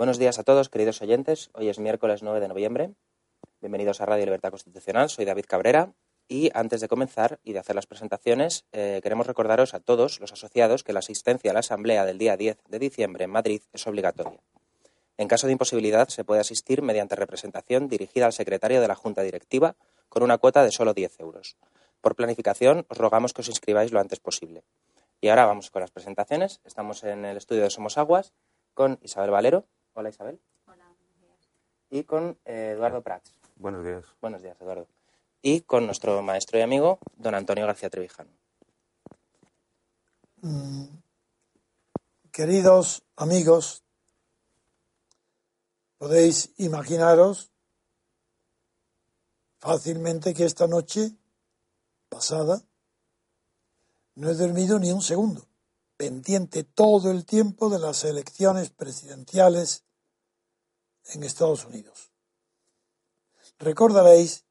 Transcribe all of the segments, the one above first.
Buenos días a todos, queridos oyentes. Hoy es miércoles 9 de noviembre. Bienvenidos a Radio Libertad Constitucional. Soy David Cabrera y antes de comenzar y de hacer las presentaciones, eh, queremos recordaros a todos los asociados que la asistencia a la Asamblea del día 10 de diciembre en Madrid es obligatoria. En caso de imposibilidad, se puede asistir mediante representación dirigida al secretario de la Junta Directiva con una cuota de solo 10 euros. Por planificación, os rogamos que os inscribáis lo antes posible. Y ahora vamos con las presentaciones. Estamos en el estudio de Somos Aguas con Isabel Valero. Hola Isabel. Hola, buenos días. Y con eh, Eduardo Prats. Buenos días. Buenos días, Eduardo. Y con nuestro maestro y amigo, don Antonio García Trevijano. Mm, Queridos amigos, podéis imaginaros fácilmente que esta noche pasada no he dormido ni un segundo, pendiente todo el tiempo de las elecciones presidenciales en Estados Unidos. Recordaréis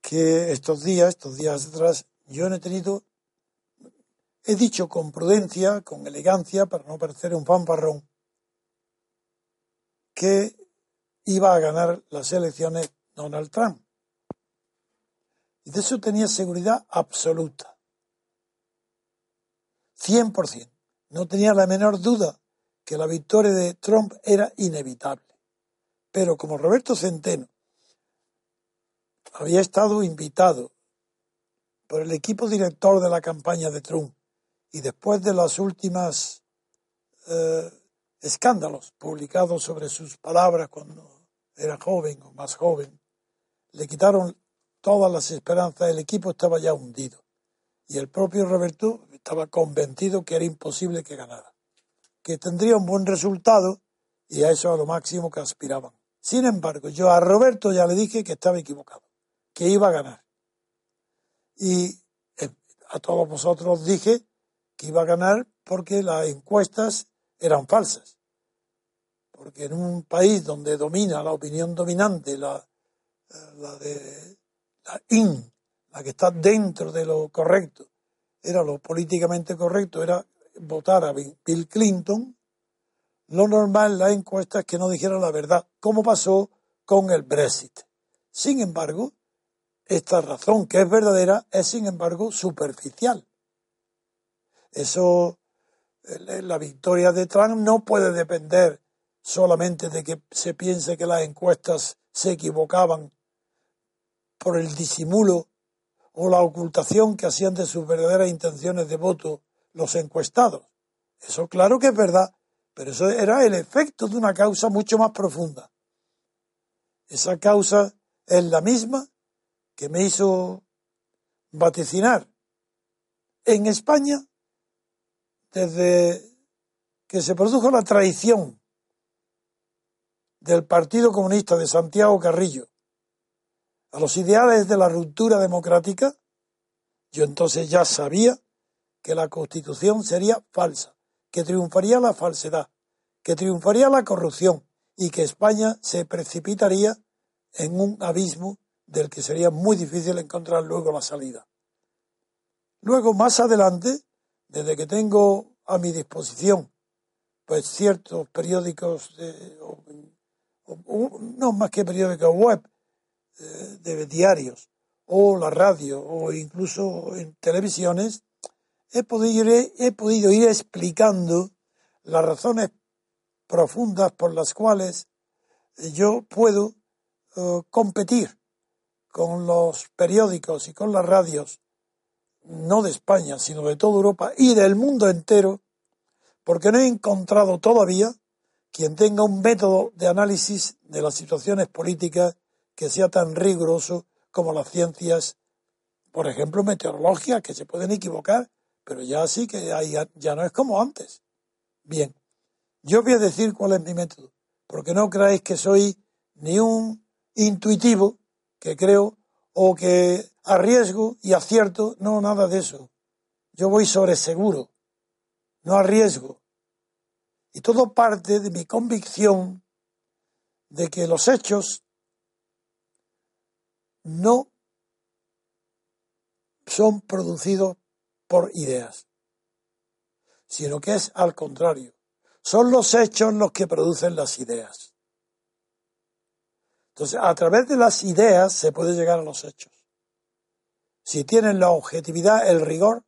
que estos días, estos días atrás, yo no he tenido, he dicho con prudencia, con elegancia, para no parecer un fanfarrón, que iba a ganar las elecciones Donald Trump. Y de eso tenía seguridad absoluta. 100%. No tenía la menor duda que la victoria de Trump era inevitable. Pero como Roberto Centeno había estado invitado por el equipo director de la campaña de Trump y después de los últimos eh, escándalos publicados sobre sus palabras cuando era joven o más joven, le quitaron todas las esperanzas, el equipo estaba ya hundido. Y el propio Roberto estaba convencido que era imposible que ganara, que tendría un buen resultado y a eso a lo máximo que aspiraban. Sin embargo, yo a Roberto ya le dije que estaba equivocado, que iba a ganar. Y eh, a todos vosotros dije que iba a ganar porque las encuestas eran falsas. Porque en un país donde domina la opinión dominante, la, la de la IN, la que está dentro de lo correcto, era lo políticamente correcto, era votar a Bill Clinton, lo normal en la encuesta es que no dijera la verdad, como pasó con el Brexit. Sin embargo, esta razón que es verdadera es sin embargo superficial. Eso, la victoria de Trump no puede depender solamente de que se piense que las encuestas se equivocaban por el disimulo o la ocultación que hacían de sus verdaderas intenciones de voto los encuestados. Eso claro que es verdad, pero eso era el efecto de una causa mucho más profunda. Esa causa es la misma que me hizo vaticinar en España desde que se produjo la traición del Partido Comunista de Santiago Carrillo a los ideales de la ruptura democrática, yo entonces ya sabía que la Constitución sería falsa, que triunfaría la falsedad, que triunfaría la corrupción y que España se precipitaría en un abismo del que sería muy difícil encontrar luego la salida. Luego, más adelante, desde que tengo a mi disposición pues ciertos periódicos, no más que periódicos web, de diarios, o la radio, o incluso en televisiones, he podido, ir, he podido ir explicando las razones profundas por las cuales yo puedo eh, competir con los periódicos y con las radios, no de España, sino de toda Europa y del mundo entero, porque no he encontrado todavía quien tenga un método de análisis de las situaciones políticas que sea tan riguroso como las ciencias, por ejemplo, meteorológicas, que se pueden equivocar, pero ya sí que ya no es como antes. Bien, yo voy a decir cuál es mi método, porque no creáis que soy ni un intuitivo, que creo, o que arriesgo y acierto, no, nada de eso. Yo voy sobre seguro no arriesgo. Y todo parte de mi convicción de que los hechos no son producidos por ideas, sino que es al contrario. Son los hechos los que producen las ideas. Entonces, a través de las ideas se puede llegar a los hechos. Si tienen la objetividad, el rigor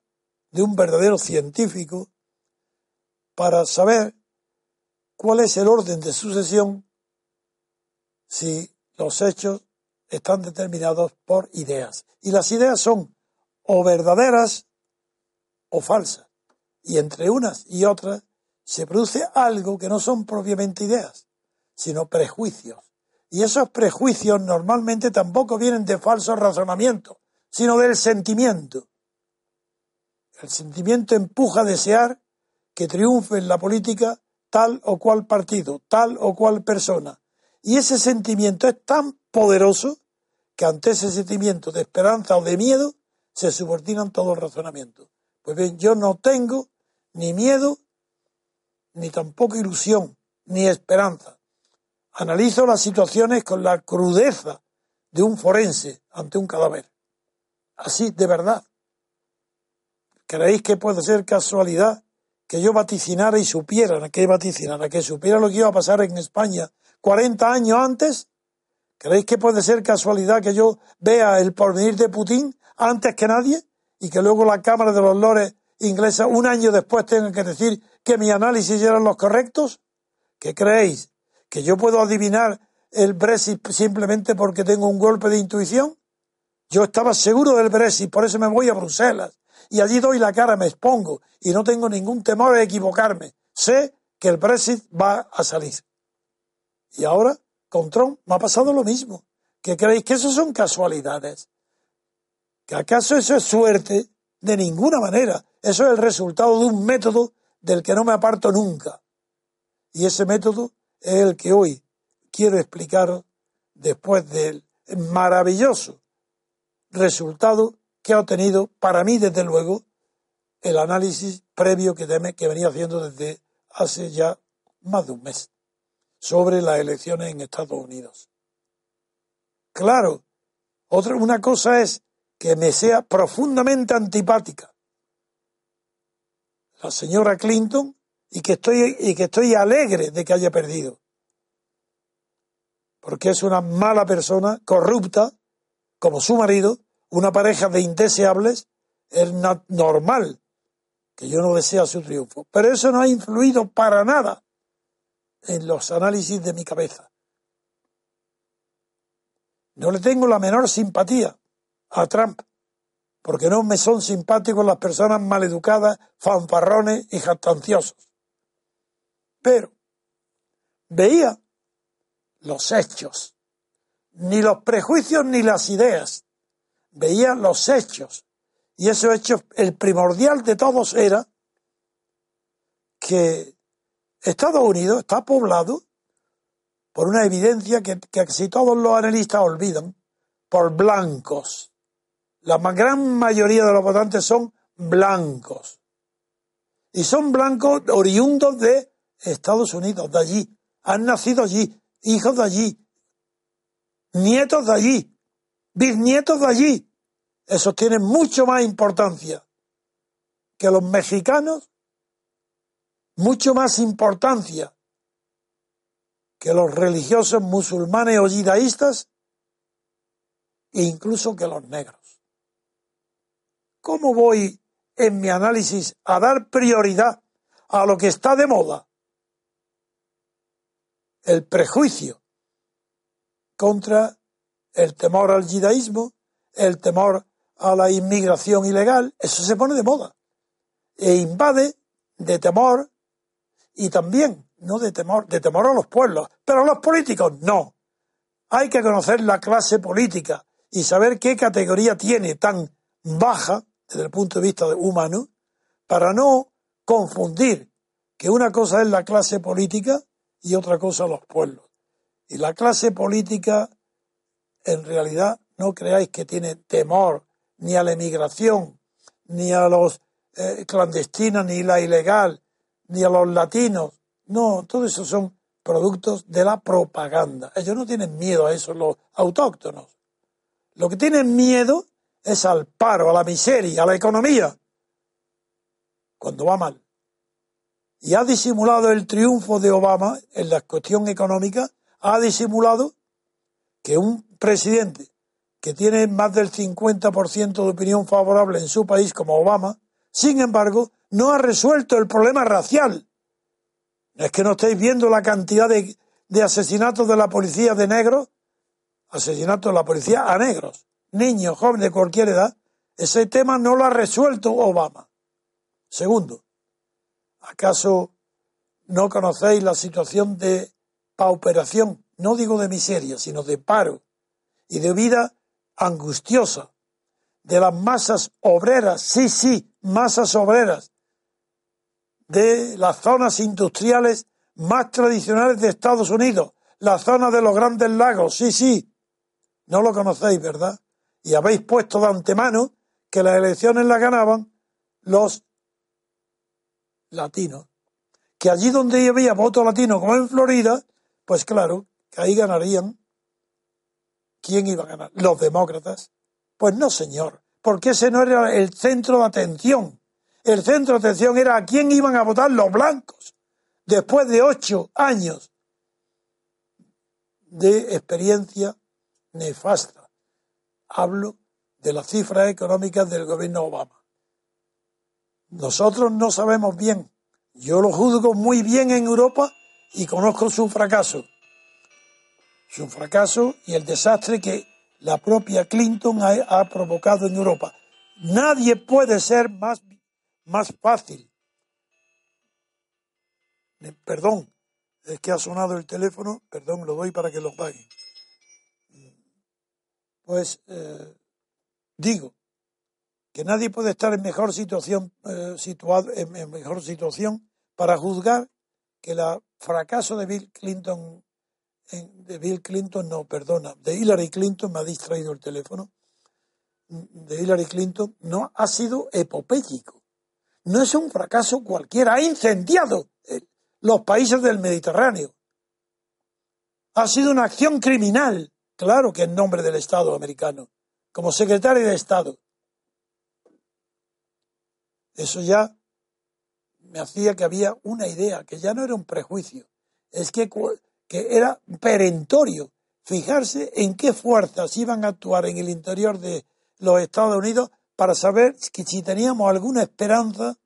de un verdadero científico, para saber cuál es el orden de sucesión si los hechos están determinados por ideas. Y las ideas son o verdaderas o falsas. Y entre unas y otras se produce algo que no son propiamente ideas, sino prejuicios. Y esos prejuicios normalmente tampoco vienen de falsos razonamientos, sino del sentimiento. El sentimiento empuja a desear que triunfe en la política tal o cual partido, tal o cual persona. Y ese sentimiento es tan poderoso que ante ese sentimiento de esperanza o de miedo se subordinan todos los razonamientos. Pues bien, yo no tengo ni miedo, ni tampoco ilusión, ni esperanza. Analizo las situaciones con la crudeza de un forense ante un cadáver. Así, de verdad. ¿Creéis que puede ser casualidad que yo vaticinara y supiera que vaticinara, que supiera lo que iba a pasar en España 40 años antes? ¿Creéis que puede ser casualidad que yo vea el porvenir de Putin antes que nadie y que luego la Cámara de los Lores inglesa un año después tenga que decir que mi análisis eran los correctos? ¿Qué creéis? ¿Que yo puedo adivinar el Brexit simplemente porque tengo un golpe de intuición? Yo estaba seguro del Brexit, por eso me voy a Bruselas y allí doy la cara, me expongo y no tengo ningún temor de equivocarme. Sé que el Brexit va a salir. Y ahora, con Trump, me ha pasado lo mismo. ¿Que creéis que eso son casualidades? ¿Que acaso eso es suerte? De ninguna manera. Eso es el resultado de un método del que no me aparto nunca. Y ese método es el que hoy quiero explicar después del maravilloso resultado que ha obtenido, para mí desde luego, el análisis previo que venía haciendo desde hace ya más de un mes sobre las elecciones en Estados Unidos. Claro, otra, una cosa es que me sea profundamente antipática la señora Clinton y que estoy, y que estoy alegre de que haya perdido. Porque es una mala persona, corrupta, como su marido, una pareja de indeseables, es normal que yo no desea su triunfo. Pero eso no ha influido para nada en los análisis de mi cabeza. No le tengo la menor simpatía a Trump, porque no me son simpáticos las personas maleducadas, fanfarrones y jactanciosos. Pero veía los hechos, ni los prejuicios ni las ideas, veía los hechos. Y esos hechos, el primordial de todos era que Estados Unidos está poblado por una evidencia que, casi todos los analistas olvidan, por blancos. La gran mayoría de los votantes son blancos. Y son blancos oriundos de Estados Unidos, de allí. Han nacido allí, hijos de allí, nietos de allí, bisnietos de allí. Esos tienen mucho más importancia que los mexicanos, mucho más importancia que los religiosos musulmanes o yidaístas e incluso que los negros. ¿Cómo voy en mi análisis a dar prioridad a lo que está de moda? El prejuicio contra el temor al yidaísmo, el temor a la inmigración ilegal, eso se pone de moda e invade de temor y también, no de temor, de temor a los pueblos, pero a los políticos no. Hay que conocer la clase política y saber qué categoría tiene tan baja desde el punto de vista humano para no confundir que una cosa es la clase política y otra cosa los pueblos. Y la clase política, en realidad, no creáis que tiene temor ni a la emigración, ni a los eh, clandestinos, ni la ilegal, ni a los latinos. No, todo eso son productos de la propaganda. Ellos no tienen miedo a eso, los autóctonos. Lo que tienen miedo es al paro, a la miseria, a la economía, cuando va mal. Y ha disimulado el triunfo de Obama en la cuestión económica, ha disimulado que un presidente que tiene más del 50% de opinión favorable en su país, como Obama, sin embargo, no ha resuelto el problema racial. Es que no estáis viendo la cantidad de, asesinatos de la policía de negros. Asesinato de la policía a negros, niños, jóvenes de cualquier edad, ese tema no lo ha resuelto Obama. Segundo, ¿acaso no conocéis la situación de pauperación, no digo de miseria, sino de paro y de vida angustiosa de las masas obreras, sí, sí, masas obreras, de las zonas industriales más tradicionales de Estados Unidos, la zona de los grandes lagos, sí, sí, no lo conocéis, ¿verdad? Y habéis puesto de antemano que las elecciones las ganaban los latinos. Que allí donde había voto latino, como en Florida, pues claro, que ahí ganarían. ¿Quién iba a ganar? Los demócratas. Pues no, señor, porque ese no era el centro de atención. El centro de atención era a quién iban a votar los blancos. Después de ocho años de experiencia nefasta. Hablo de las cifras económicas del gobierno Obama. Nosotros no sabemos bien. Yo lo juzgo muy bien en Europa y conozco su fracaso. Su fracaso y el desastre que la propia Clinton ha, provocado en Europa. Nadie puede ser más, más fácil. Perdón, es que ha sonado el teléfono, perdón, lo doy para que lo paguen pues eh, digo que nadie puede estar en mejor situación eh, situado en, mejor situación para juzgar que el fracaso de Bill Clinton de Bill Clinton no perdona de Hillary Clinton me ha distraído el teléfono. De Hillary Clinton no ha sido epopélico no es un fracaso cualquiera ha incendiado eh, los países del Mediterráneo ha sido una acción criminal Claro que en nombre del Estado americano, como secretario de Estado. Eso ya me hacía que había una idea, que ya no era un prejuicio, es que, que era perentorio fijarse en qué fuerzas iban a actuar en el interior de los Estados Unidos para saber que si teníamos alguna esperanza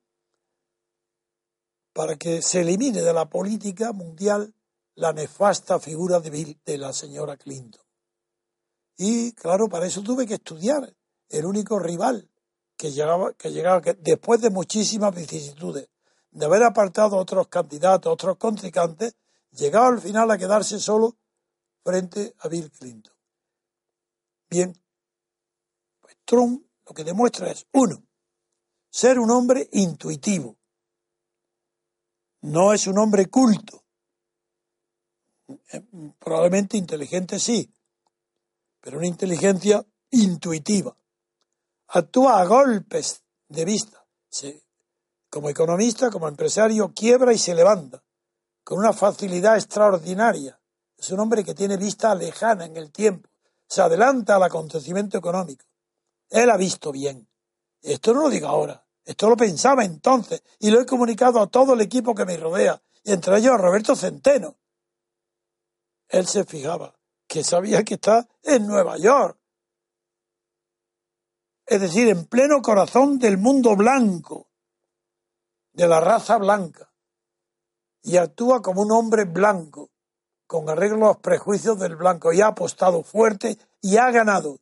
para que se elimine de la política mundial la nefasta figura de, de la señora Clinton. Y claro, para eso tuve que estudiar. El único rival que llegaba, que llegaba que después de muchísimas vicisitudes, de haber apartado otros candidatos, otros contrincantes, llegaba al final a quedarse solo frente a Bill Clinton. Bien, pues Trump lo que demuestra es, uno, ser un hombre intuitivo. No es un hombre culto. Eh, probablemente inteligente sí, pero una inteligencia intuitiva. Actúa a golpes de vista. como economista, como empresario, quiebra y se levanta con una facilidad extraordinaria. Es un hombre que tiene vista lejana en el tiempo. Se adelanta al acontecimiento económico. Él ha visto bien. Esto no lo digo ahora. Esto lo pensaba entonces y lo he comunicado a todo el equipo que me rodea, entre ellos a Roberto Centeno. Él se fijaba que sabía que está en Nueva York. Es decir, en pleno corazón del mundo blanco, de la raza blanca. Y actúa como un hombre blanco, con arreglo a los prejuicios del blanco, y ha apostado fuerte y ha ganado.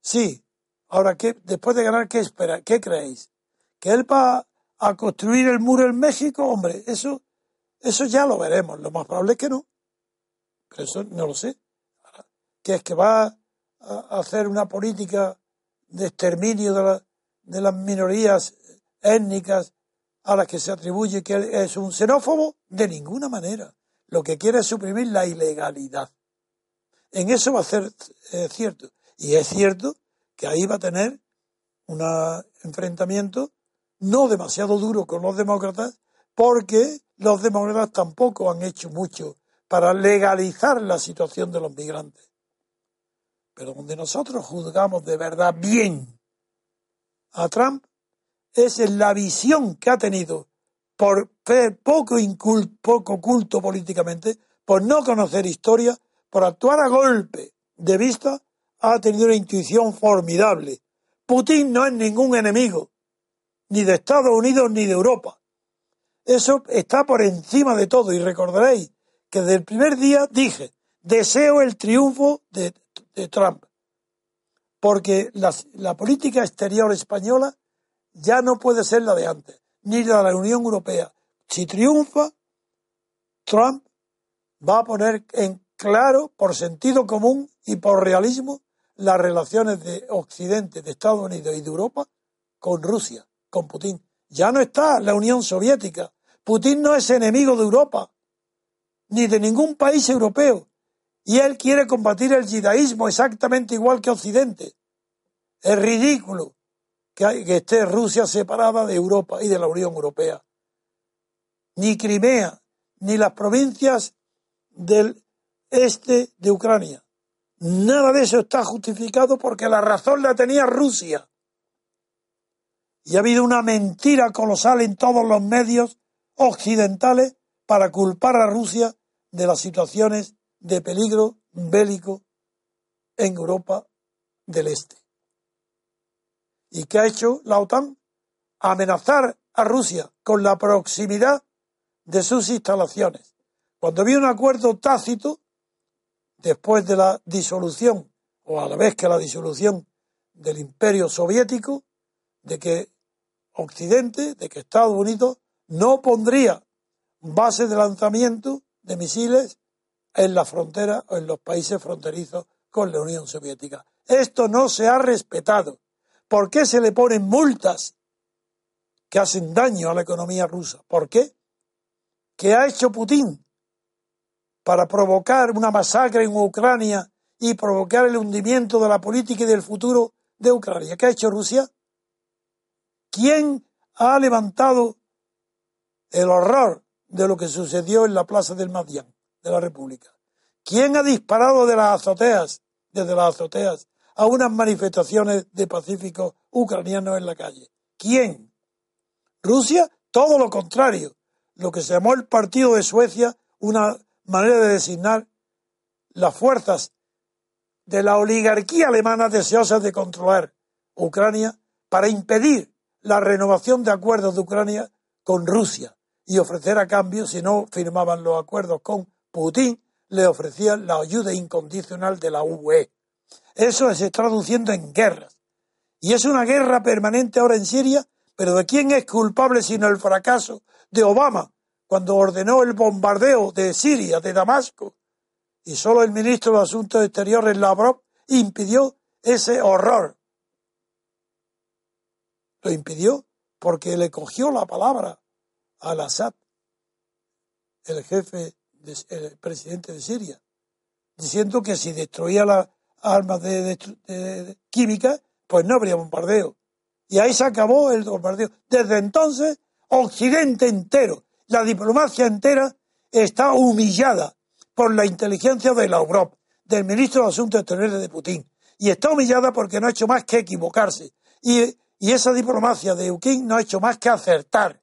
Sí, Ahora, ¿qué, después de ganar, ¿qué espera? ¿Qué creéis? ¿Que él va a construir el muro en México? Hombre, eso, eso ya lo veremos. Lo más probable es que no. Pero eso no lo sé. ¿Qué es que va a hacer una política de exterminio de, de las minorías étnicas a las que se atribuye que él es un xenófobo? De ninguna manera. Lo que quiere es suprimir la ilegalidad. En eso va a ser eh, cierto. Y es cierto que ahí va a tener un enfrentamiento no demasiado duro con los demócratas, porque los demócratas tampoco han hecho mucho para legalizar la situación de los migrantes. Pero donde nosotros juzgamos de verdad bien a Trump es en la visión que ha tenido por poco, poco culto políticamente, por no conocer historia, por actuar a golpe de vista ha tenido una intuición formidable. Putin no es ningún enemigo, ni de Estados Unidos ni de Europa. Eso está por encima de todo y recordaréis que desde el primer día dije, deseo el triunfo de, Trump, porque la política exterior española ya no puede ser la de antes, ni la de la Unión Europea. Si triunfa, Trump va a poner en claro, por sentido común y por realismo, las relaciones de Occidente, de Estados Unidos y de Europa con Rusia, con Putin. Ya no está la Unión Soviética. Putin no es enemigo de Europa, ni de ningún país europeo. Y él quiere combatir el yidaísmo exactamente igual que Occidente. Es ridículo que, que esté Rusia separada de Europa y de la Unión Europea. Ni Crimea, ni las provincias del este de Ucrania Nada de eso está justificado porque la razón la tenía Rusia. Y ha habido una mentira colosal en todos los medios occidentales para culpar a Rusia de las situaciones de peligro bélico en Europa del Este. ¿Y qué ha hecho la OTAN? Amenazar a Rusia con la proximidad de sus instalaciones. Cuando había un acuerdo tácito después de la disolución, o a la vez que la disolución del imperio soviético, de que Occidente, de que Estados Unidos no pondría bases de lanzamiento de misiles en la frontera o en los países fronterizos con la Unión Soviética. Esto no se ha respetado. ¿Por qué se le ponen multas que hacen daño a la economía rusa? ¿Por qué? ¿Qué ha hecho Putin? Para provocar una masacre en Ucrania y provocar el hundimiento de la política y del futuro de Ucrania. ¿Qué ha hecho Rusia? ¿Quién ha levantado el horror de lo que sucedió en la plaza del Madián de la República? ¿Quién ha disparado de las azoteas, desde las azoteas, a unas manifestaciones de pacíficos ucranianos en la calle? ¿Quién? ¿Rusia? Todo lo contrario. Lo que se llamó el Partido de Suecia, una manera de designar las fuerzas de la oligarquía alemana deseosas de controlar Ucrania para impedir la renovación de acuerdos de Ucrania con Rusia y ofrecer a cambio, si no firmaban los acuerdos con Putin, le ofrecían la ayuda incondicional de la UE. Eso se está traduciendo en guerras. Y es una guerra permanente ahora en Siria, pero ¿de quién es culpable sino el fracaso de Obama cuando ordenó el bombardeo de Siria, de Damasco? Y solo el ministro de Asuntos Exteriores, Lavrov, impidió ese horror. Lo impidió porque le cogió la palabra al Assad, el jefe, el presidente de Siria, diciendo que si destruía las armas de, químicas, pues no habría bombardeo. Y ahí se acabó el bombardeo. Desde entonces, Occidente entero, la diplomacia entera, está humillada por la inteligencia de la Europa, del ministro de Asuntos Exteriores de Putin. Y está humillada porque no ha hecho más que equivocarse. Y, esa diplomacia de Putin no ha hecho más que acertar.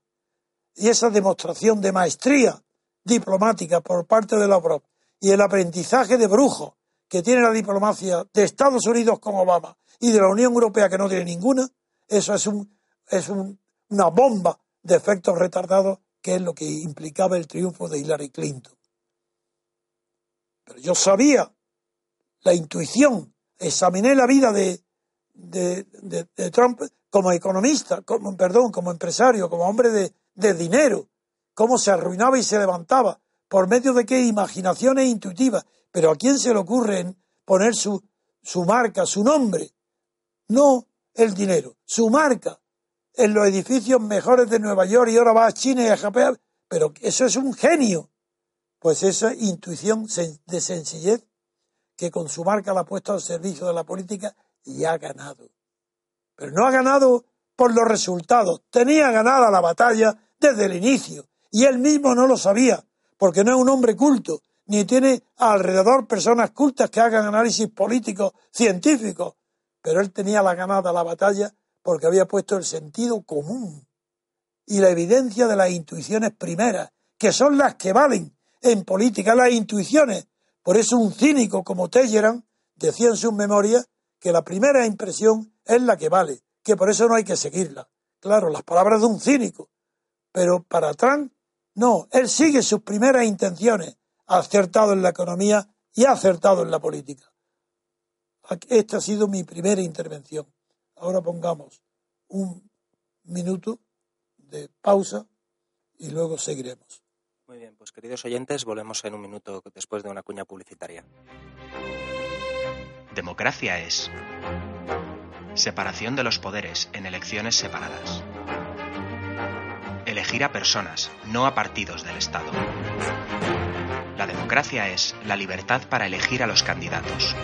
Y esa demostración de maestría diplomática por parte de la Europa y el aprendizaje de brujo que tiene la diplomacia de Estados Unidos con Obama y de la Unión Europea que no tiene ninguna, eso es, un, es una bomba de efectos retardados que es lo que implicaba el triunfo de Hillary Clinton. Pero yo sabía la intuición, examiné la vida de, de, de, Trump como economista, como, perdón, como empresario, como hombre de, de dinero, cómo se arruinaba y se levantaba, por medio de qué imaginaciones intuitivas. Pero ¿a quién se le ocurre poner su, su marca, su nombre? No el dinero, su marca en los edificios mejores de Nueva York y ahora va a China y a Japón. Pero eso es un genio. Pues esa intuición de sencillez que con su marca la ha puesto al servicio de la política y ha ganado. Pero no ha ganado por los resultados. Tenía ganada la batalla desde el inicio. Y él mismo no lo sabía, porque no es un hombre culto, ni tiene alrededor personas cultas que hagan análisis políticos, científicos. Pero él tenía la ganada la batalla porque había puesto el sentido común y la evidencia de las intuiciones primeras, que son las que valen en política, las intuiciones. Por eso un cínico como Telleran decía en sus memorias que la primera impresión es la que vale, que por eso no hay que seguirla. Claro, las palabras de un cínico. Pero para Trump no, él sigue sus primeras intenciones, ha acertado en la economía y ha acertado en la política. Esta ha sido mi primera intervención. Ahora pongamos un minuto de pausa y luego seguiremos. Muy bien, pues queridos oyentes, volvemos en un minuto después de una cuña publicitaria. Democracia es separación de los poderes en elecciones separadas elegir a personas, no a partidos del Estado. La democracia es la libertad para elegir a los candidatos.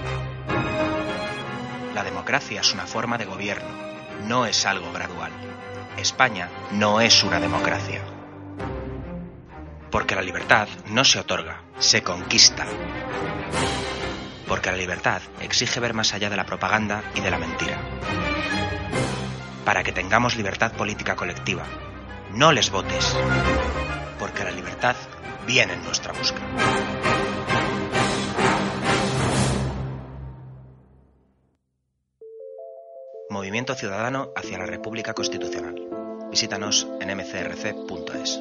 La democracia es una forma de gobierno, no es algo gradual. España no es una democracia. Porque la libertad no se otorga, se conquista. Porque la libertad exige ver más allá de la propaganda y de la mentira. Para que tengamos libertad política colectiva, no les votes, porque la libertad viene en nuestra busca. Movimiento Ciudadano hacia la República Constitucional. Visítanos en mcrc.es.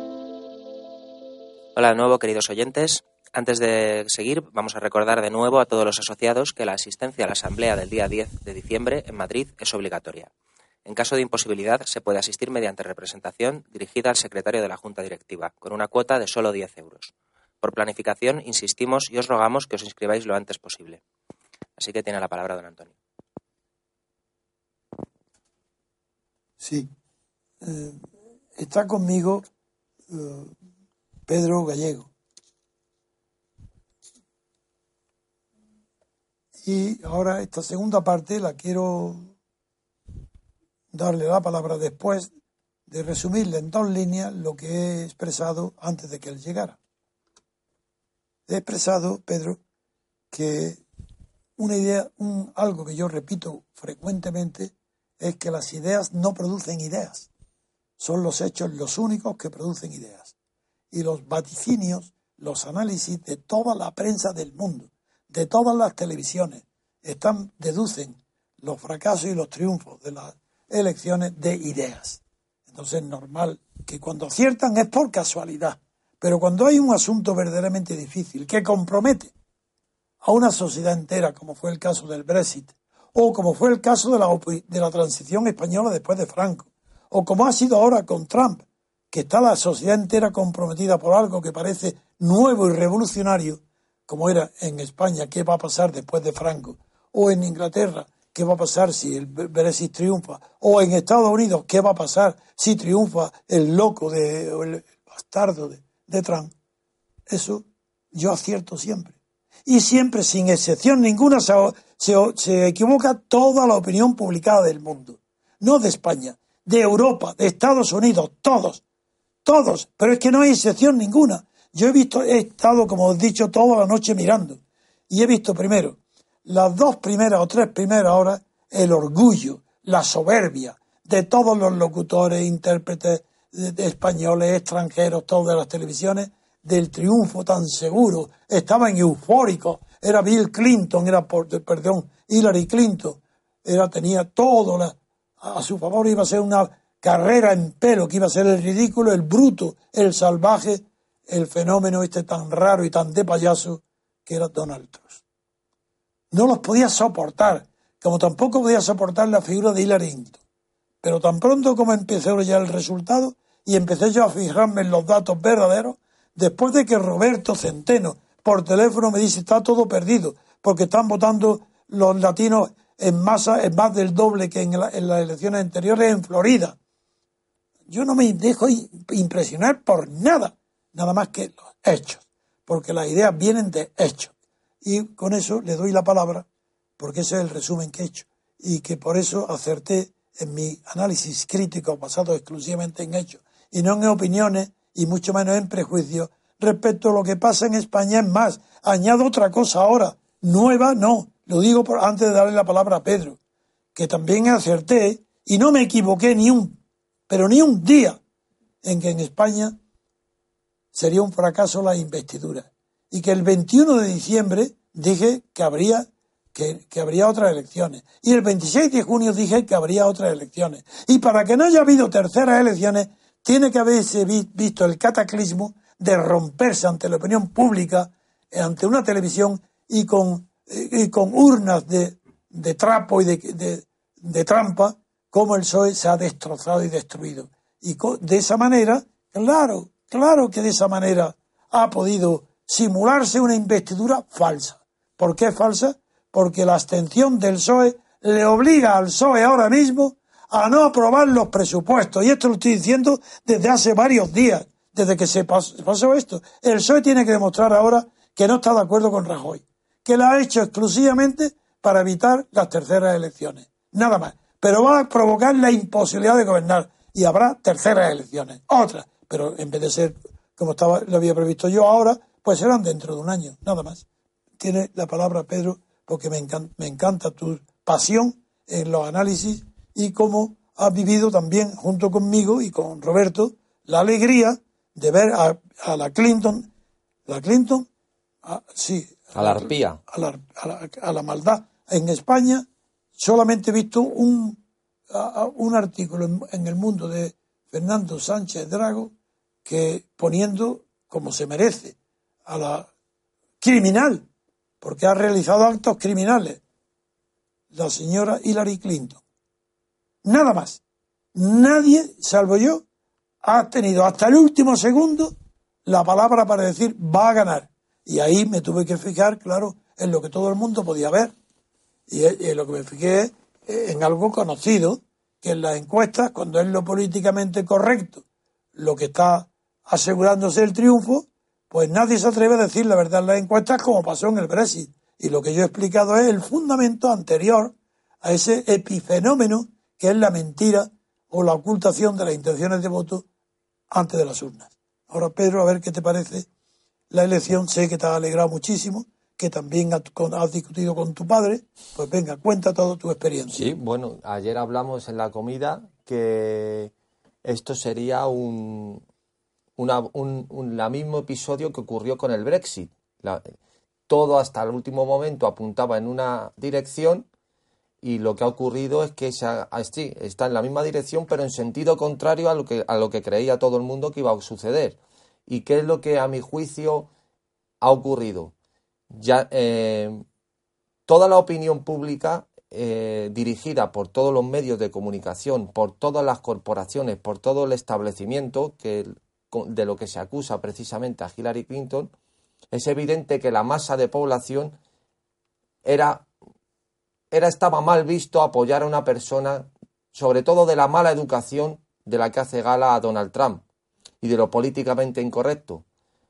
Hola de nuevo, queridos oyentes. Antes de seguir, vamos a recordar de nuevo a todos los asociados que la asistencia a la Asamblea del día 10 de diciembre en Madrid es obligatoria. En caso de imposibilidad, se puede asistir mediante representación dirigida al secretario de la Junta Directiva, con una cuota de solo 10 euros. Por planificación, insistimos y os rogamos que os inscribáis lo antes posible. Así que tiene la palabra don Antonio. Sí. Eh, está conmigo eh, Pedro Gallego. Y ahora esta segunda parte la quiero darle la palabra después de resumirle en dos líneas lo que he expresado antes de que él llegara. He expresado, Pedro, que una idea, un, algo que yo repito frecuentemente, es que las ideas no producen ideas. Son los hechos los únicos que producen ideas. Y los vaticinios, los análisis de toda la prensa del mundo, de todas las televisiones, están, deducen los fracasos y los triunfos de la elecciones de ideas. Entonces es normal que cuando aciertan es por casualidad, pero cuando hay un asunto verdaderamente difícil que compromete a una sociedad entera, como fue el caso del Brexit, o como fue el caso de la, de la transición española después de Franco, o como ha sido ahora con Trump, que está la sociedad entera comprometida por algo que parece nuevo y revolucionario, como era en España, qué va a pasar después de Franco, o en Inglaterra, qué va a pasar si el Brexit triunfa, o en Estados Unidos, qué va a pasar si triunfa el loco de, o el bastardo de, de Trump. Eso yo acierto siempre. Y siempre, sin excepción ninguna, se, se, equivoca toda la opinión publicada del mundo. No de España, de Europa, de Estados Unidos, todos. Todos. Pero es que no hay excepción ninguna. Yo he visto, he estado, como os he dicho, toda la noche mirando. Y he visto primero, las dos primeras o tres primeras horas, el orgullo, la soberbia de todos los locutores, intérpretes españoles, extranjeros, todos de las televisiones, del triunfo tan seguro, estaban eufóricos, era Bill Clinton, era, por, perdón, Hillary Clinton, era, tenía todo a su favor, iba a ser una carrera en pelo, que iba a ser el ridículo, el bruto, el salvaje, el fenómeno este tan raro y tan de payaso que era Donald Trump. No los podía soportar, como tampoco podía soportar la figura de Hillary Clinton. Pero tan pronto como empecé ya el resultado y empecé yo a fijarme en los datos verdaderos, después de que Roberto Centeno por teléfono me dice está todo perdido, porque están votando los latinos en masa, en más del doble que en, las elecciones anteriores en Florida. Yo no me dejo impresionar por nada, nada más que los hechos, porque las ideas vienen de hechos. Y con eso le doy la palabra, porque ese es el resumen que he hecho, y que por eso acerté en mi análisis crítico basado exclusivamente en hechos y no en opiniones y mucho menos en prejuicios respecto a lo que pasa en España. Es más, añado otra cosa ahora, nueva no, lo digo por, antes de darle la palabra a Pedro, que también acerté y no me equivoqué ni un, pero ni un día en que en España sería un fracaso la investidura. Y que el 21 de diciembre dije que habría, que, que, habría otras elecciones. Y el 26 de junio dije que habría otras elecciones. Y para que no haya habido terceras elecciones, tiene que haberse visto el cataclismo de romperse ante la opinión pública, ante una televisión y con, con urnas de, de, trapo y de, de, trampa, como el PSOE se ha destrozado y destruido. Y de esa manera, claro, claro que de esa manera ha podido simularse una investidura falsa. ¿Por qué falsa? Porque la abstención del PSOE le obliga al PSOE ahora mismo a no aprobar los presupuestos. Y esto lo estoy diciendo desde hace varios días, desde que se pasó esto. El PSOE tiene que demostrar ahora que no está de acuerdo con Rajoy, que lo ha hecho exclusivamente para evitar las terceras elecciones. Nada más. Pero va a provocar la imposibilidad de gobernar y habrá terceras elecciones. Otras. Pero en vez de ser como estaba, lo había previsto yo ahora, pues serán dentro de un año. Nada más. Tiene la palabra Pedro porque me me encanta tu pasión en los análisis y cómo ha vivido también junto conmigo y con Roberto la alegría de ver a, la Clinton, la Clinton, sí, a la arpía, a la, a la, maldad. En España solamente he visto un, un artículo en, el mundo de Fernando Sánchez Drago que poniendo como se merece a la criminal, porque ha realizado actos criminales, la señora Hillary Clinton. Nada más. Nadie, salvo yo, ha tenido hasta el último segundo la palabra para decir va a ganar. Y ahí me tuve que fijar, claro, en lo que todo el mundo podía ver. Y, en lo que me fijé es en algo conocido, que en las encuestas, cuando es lo políticamente correcto, lo que está asegurándose el triunfo, pues nadie se atreve a decir la verdad en las encuestas como pasó en el Brexit. Y lo que yo he explicado es el fundamento anterior a ese epifenómeno que es la mentira o la ocultación de las intenciones de voto antes de las urnas. Ahora, Pedro, a ver qué te parece la elección. Sé que te ha alegrado muchísimo, que también has discutido con tu padre. Pues venga, cuenta toda tu experiencia. Sí, bueno, ayer hablamos en la comida que esto sería un, un, mismo episodio que ocurrió con el Brexit. todo hasta el último momento apuntaba en una dirección y lo que ha ocurrido es que está en la misma dirección pero en sentido contrario a lo que a lo que creía todo el mundo que iba a suceder. Y qué es lo que a mi juicio ha ocurrido ya eh, toda la opinión pública eh, dirigida por todos los medios de comunicación, por todas las corporaciones, por todo el establecimiento que, de lo que se acusa precisamente a Hillary Clinton, es evidente que la masa de población era, era estaba mal visto apoyar a una persona, sobre todo de la mala educación de la que hace gala a Donald Trump y de lo políticamente incorrecto.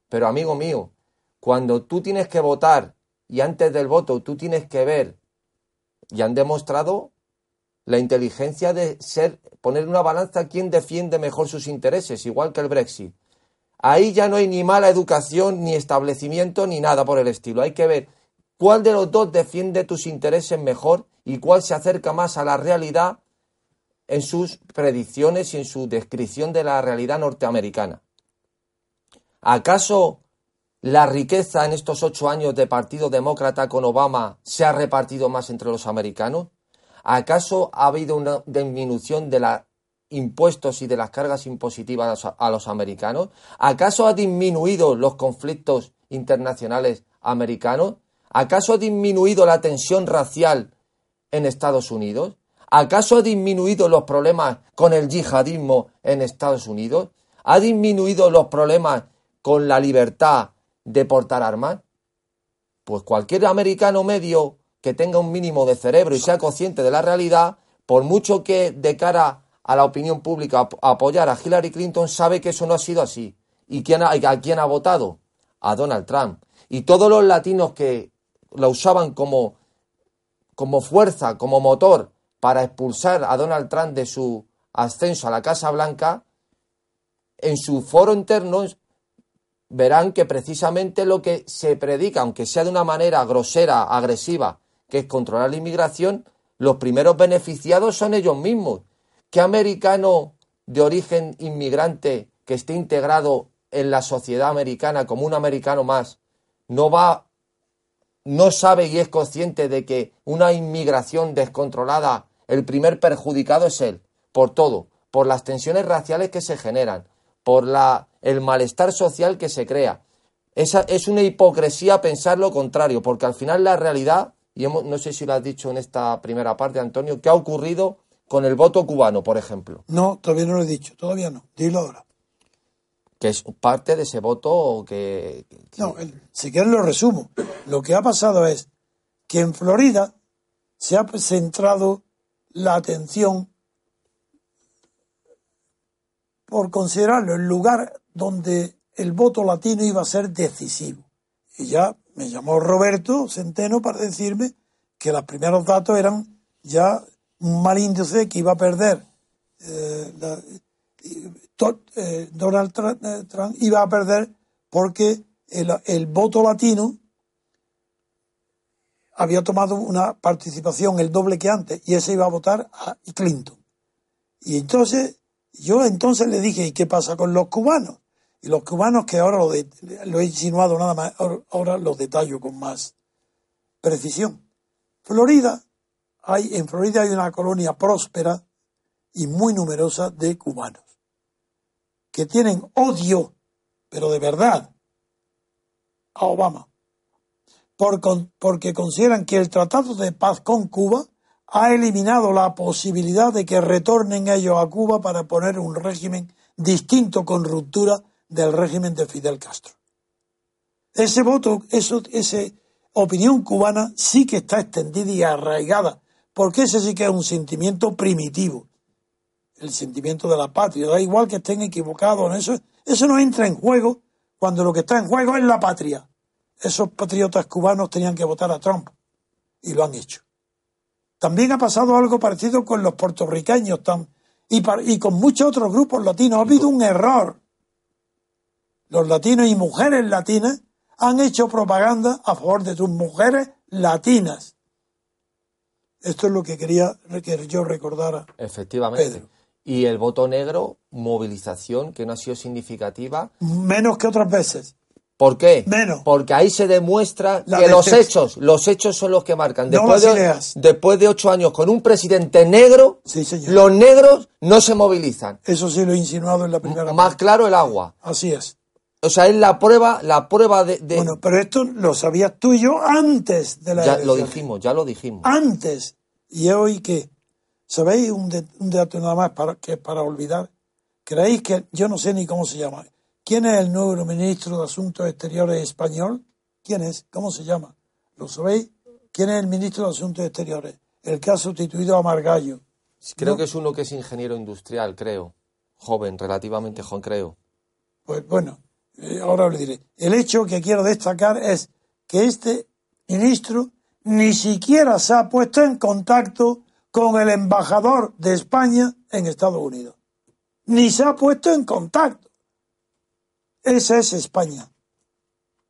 Pero amigo mío, cuando tú tienes que votar y antes del voto tú tienes que ver y han demostrado la inteligencia de ser poner una balanza quién defiende mejor sus intereses, igual que el Brexit. Ahí ya no hay ni mala educación, ni establecimiento, ni nada por el estilo. Hay que ver cuál de los dos defiende tus intereses mejor y cuál se acerca más a la realidad en sus predicciones y en su descripción de la realidad norteamericana. ¿Acaso la riqueza en estos ocho años de Partido Demócrata con Obama se ha repartido más entre los americanos? ¿Acaso ha habido una disminución de los impuestos y de las cargas impositivas a los americanos? ¿Acaso ha disminuido los conflictos internacionales americanos? ¿Acaso ha disminuido la tensión racial en Estados Unidos? ¿Acaso ha disminuido los problemas con el yihadismo en Estados Unidos? ¿Ha disminuido los problemas con la libertad de portar armas? Pues cualquier americano medio que tenga un mínimo de cerebro y sea consciente de la realidad, por mucho que de cara a la opinión pública apoyar a Hillary Clinton, sabe que eso no ha sido así. ¿Y a quién ha votado? A Donald Trump. Y todos los latinos que la usaban como, como fuerza, como motor para expulsar a Donald Trump de su ascenso a la Casa Blanca, en su foro interno verán que precisamente lo que se predica, aunque sea de una manera grosera, agresiva, que es controlar la inmigración, los primeros beneficiados son ellos mismos. ¿Qué americano de origen inmigrante que esté integrado en la sociedad americana como un americano más no va no sabe y es consciente de que una inmigración descontrolada, el primer perjudicado es él, por todo, por las tensiones raciales que se generan, por la, el malestar social que se crea. Esa, es una hipocresía pensar lo contrario, porque al final la realidad, y no sé si lo has dicho en esta primera parte, Antonio, ¿qué ha ocurrido con el voto cubano, por ejemplo? No, todavía no lo he dicho, todavía no. Dilo ahora que es parte de ese voto que... No, si quieren lo resumo. Lo que ha pasado es que en Florida se ha centrado la atención por considerarlo el lugar donde el voto latino iba a ser decisivo. Y ya me llamó Roberto Centeno para decirme que los primeros datos eran ya un mal índice que iba a perder eh, eh, Donald eh, Trump, iba a perder porque el, voto latino había tomado una participación el doble que antes y ese iba a votar a Clinton. Y entonces, yo entonces le dije, ¿y qué pasa con los cubanos? Y los cubanos que ahora lo, lo he insinuado nada más, ahora los detallo con más precisión. Florida, hay, en Florida hay una colonia próspera y muy numerosa de cubanos que tienen odio, pero de verdad, a Obama, porque consideran que el Tratado de Paz con Cuba ha eliminado la posibilidad de que retornen ellos a Cuba para poner un régimen distinto con ruptura del régimen de Fidel Castro. Ese voto, eso, esa opinión cubana sí que está extendida y arraigada, porque ese sí que es un sentimiento primitivo el sentimiento de la patria. Da igual que estén equivocados en eso. Eso no entra en juego cuando lo que está en juego es la patria. Esos patriotas cubanos tenían que votar a Trump y lo han hecho. También ha pasado algo parecido con los puertorriqueños y, y con muchos otros grupos latinos. Ha habido un error. Los latinos y mujeres latinas han hecho propaganda a favor de sus mujeres latinas. Esto es lo que quería que yo recordara. Efectivamente y el voto negro, movilización que no ha sido significativa. Menos que otras veces. ¿Por qué? Menos. Porque ahí se demuestra que los hechos, los hechos son los que marcan. Después, de, después de ocho años con un presidente negro, los negros no se movilizan. Eso sí lo he insinuado en la primera. Más claro el agua. Así es. O sea, es la prueba, la prueba de, Bueno, pero esto lo sabías tú y yo antes de la Ya lo dijimos, ya lo dijimos. Antes ¿Y hoy qué? ¿Sabéis un, de- un dato nada más para, que para olvidar? ¿Creéis que yo no sé ni cómo se llama? ¿Quién es el nuevo ministro de Asuntos Exteriores español? ¿Quién es? ¿Cómo se llama? ¿Lo sabéis? ¿Quién es el ministro de Asuntos Exteriores? El que ha sustituido a Margallo. Creo No. que es uno que es ingeniero industrial, creo. Joven, relativamente joven, creo. Pues bueno, eh, ahora os diré. El hecho que quiero destacar es que este ministro ni siquiera se ha puesto en contacto con el embajador de España en Estados Unidos. Ni se ha puesto en contacto. Esa es España.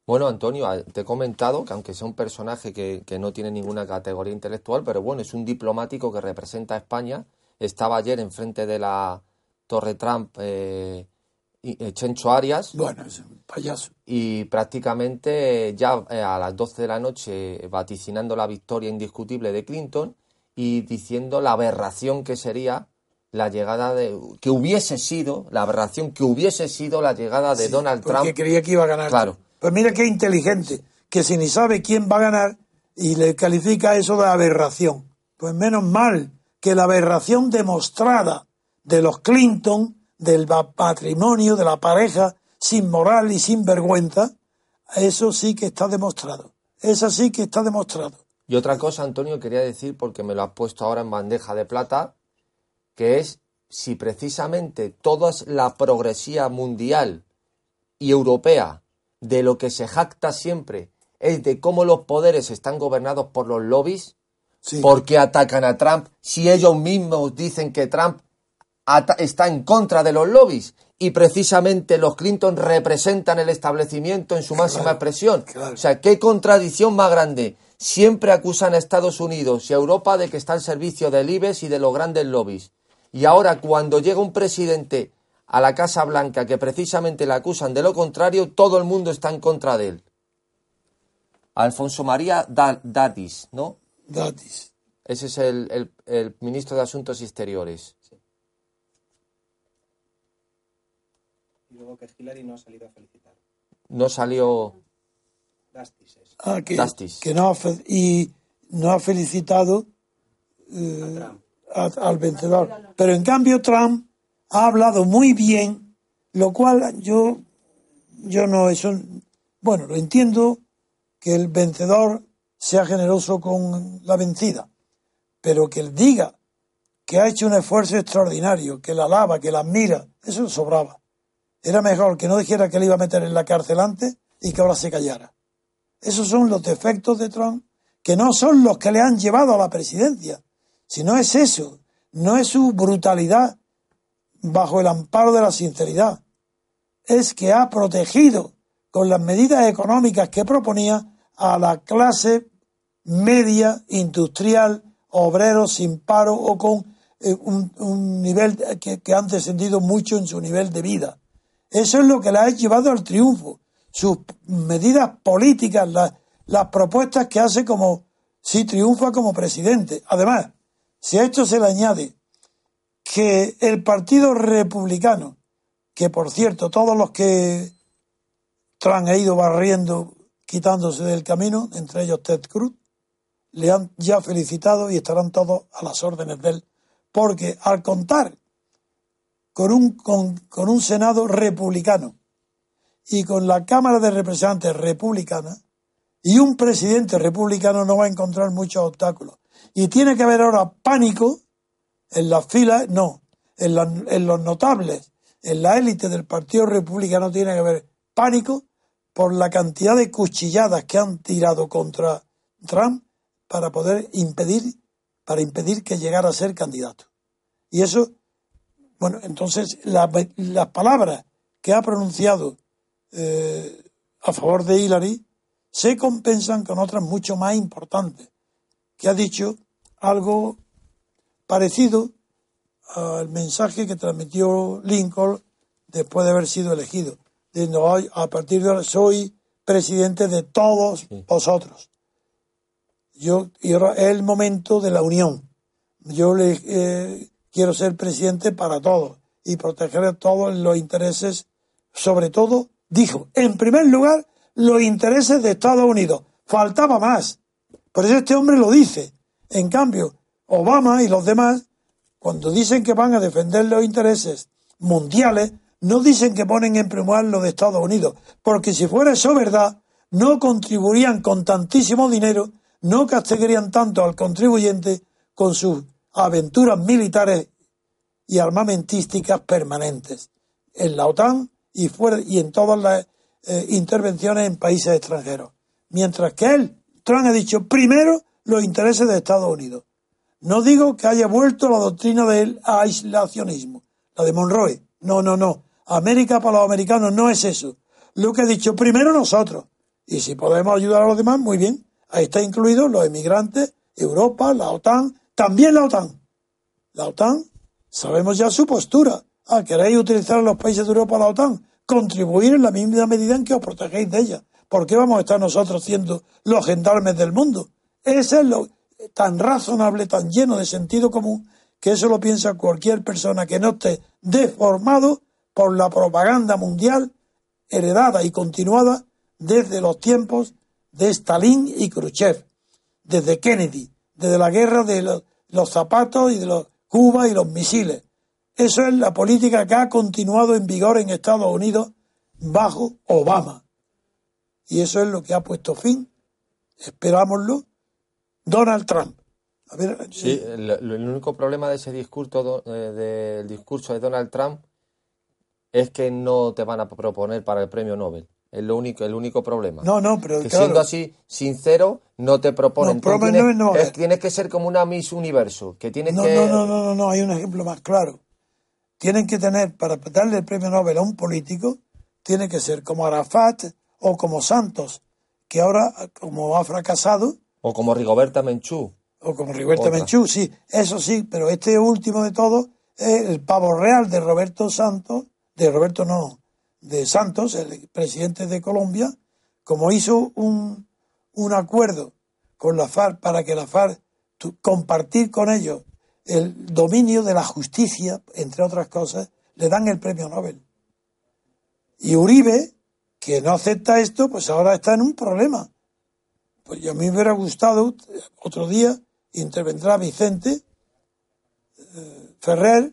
Bueno, Antonio, a- te he comentado que aunque sea un personaje que, que no tiene ninguna categoría intelectual, pero bueno, es un diplomático que representa a España. Estaba ayer enfrente de la Torre Trump eh, eh, Chencho Arias Bueno, es un payaso. y prácticamente ya eh, a las 12 de la noche vaticinando la victoria indiscutible de Clinton y diciendo la aberración que sería la llegada de que hubiese sido la aberración que hubiese sido la llegada de Sí, Donald porque Trump creía que iba a ganar. Claro. Pues mira qué inteligente, que si ni sabe quién va a ganar y le califica eso de aberración. Pues menos mal que la aberración demostrada de los Clinton, del patrimonio, de la pareja sin moral y sin vergüenza, eso sí que está demostrado. Eso sí que está demostrado. Y otra cosa, Antonio, quería decir, porque me lo has puesto ahora en bandeja de plata, que es si precisamente toda la progresía mundial y europea de lo que se jacta siempre es de cómo los poderes están gobernados por los lobbies, Sí. ¿por qué atacan a Trump si ellos mismos dicen que Trump está en contra de los lobbies? Y precisamente los Clinton representan el establecimiento en su máxima Claro, expresión. claro. O sea, ¿qué contradicción más grande? Siempre acusan a Estados Unidos y a Europa de que está al servicio del IBEX y de los grandes lobbies. Y ahora, cuando llega un presidente a la Casa Blanca que precisamente le acusan de lo contrario, todo el mundo está en contra de él. Alfonso María Da- Dadis, ¿no? Datis. Ese es el, el- el ministro de Asuntos Exteriores. Y luego que Hillary no ha salido a felicitar. No salió. Dastis. Ah, que, Dastis. que no ha y no ha felicitado eh, a- al vencedor. Pero en cambio Trump ha hablado muy bien, lo cual yo, yo no eso, bueno, lo entiendo que el vencedor sea generoso con la vencida, pero que él diga que ha hecho un esfuerzo extraordinario, que la alaba, que la admira, eso sobraba. Era mejor que no dijera que le iba a meter en la cárcel antes y que ahora se callara. Esos son los defectos de Trump, que no son los que le han llevado a la presidencia, sino es eso, no es su brutalidad bajo el amparo de la sinceridad, es que ha protegido con las medidas económicas que proponía a la clase media, industrial, obreros sin paro o con eh, un, nivel que, que han descendido mucho en su nivel de vida. Eso es lo que le ha llevado al triunfo. Sus medidas políticas, las, las propuestas que hace como si triunfa como presidente. Además, si a esto se le añade que el Partido Republicano, que por cierto todos los que Trump ha ido barriendo, quitándose del camino, entre ellos Ted Cruz, le han ya felicitado y estarán todos a las órdenes de él, porque al contar con un, con, con un Senado republicano y con la Cámara de Representantes republicana y un presidente republicano no va a encontrar muchos obstáculos. Y tiene que haber ahora pánico en las filas, no, en, la- en los notables, en la élite del Partido Republicano tiene que haber pánico por la cantidad de cuchilladas que han tirado contra Trump para poder impedir, para impedir que llegara a ser candidato. Y eso, bueno, entonces la- las palabras que ha pronunciado eh, a favor de Hillary se compensan con otras mucho más importantes, que ha dicho algo parecido al mensaje que transmitió Lincoln después de haber sido elegido, diciendo, "Ay, a partir de ahora soy presidente de todos vosotros. Yo, y ahora es el momento de la unión. Yo le, eh, quiero ser presidente para todos y proteger a todos los intereses, sobre todo, dijo, en primer lugar, los intereses de Estados Unidos. Faltaba más. Por eso este hombre lo dice. En cambio, Obama y los demás, cuando dicen que van a defender los intereses mundiales, no dicen que ponen en primer lo de Estados Unidos, porque si fuera eso verdad, no contribuirían con tantísimo dinero, no castigarían tanto al contribuyente con sus aventuras militares y armamentísticas permanentes en la OTAN y, fuera, y en todas las eh, intervenciones en países extranjeros. Mientras que él, Trump ha dicho primero los intereses de Estados Unidos. No digo que haya vuelto la doctrina del aislacionismo, la de Monroe. No, no, no. América para los americanos no es eso. Lo que ha dicho primero nosotros. Y si podemos ayudar a los demás, muy bien. Ahí está incluidos los emigrantes, Europa, la OTAN, también la OTAN. La OTAN, sabemos ya su postura. Ah, queréis utilizar a los países de Europa la OTAN, contribuir en la misma medida en que os protegéis de ella. ¿Por qué vamos a estar nosotros siendo los gendarmes del mundo? Ese es lo tan razonable, tan lleno de sentido común, que eso lo piensa cualquier persona que no esté deformado por la propaganda mundial heredada y continuada desde los tiempos de Stalin y Khrushchev, desde Kennedy, desde la guerra de los, los zapatos y de los Cuba y los misiles. Eso es la política que ha continuado en vigor en Estados Unidos bajo Obama. Y eso es lo que ha puesto fin, esperámoslo, Donald Trump. sí, el, único problema de ese discurso, eh, del discurso de Donald Trump, es que no te van a proponer para el premio Nobel. Es lo único, el único problema. No, no, pero que siendo así sincero, no te proponen. No, tienes, que ser como una Miss Universo, que tienes no, que... No, no, no, no, no, hay un ejemplo más claro. Tienen que tener, para darle el premio Nobel a un político, tiene que ser como Arafat o como Santos, que ahora, como ha fracasado... O como Rigoberta Menchú. O como Rigoberta Menchú, sí, eso sí, pero este último de todos es el pavo real de Roberto Santos, de Roberto no, de Santos, el presidente de Colombia, como hizo un, un acuerdo con la FARC para que la FARC compartir con ellos el dominio de la justicia, entre otras cosas, le dan el premio Nobel. Y Uribe, que no acepta esto, pues ahora está en un problema. Pues yo a mí me hubiera gustado, otro día intervendrá Vicente eh, Ferrer,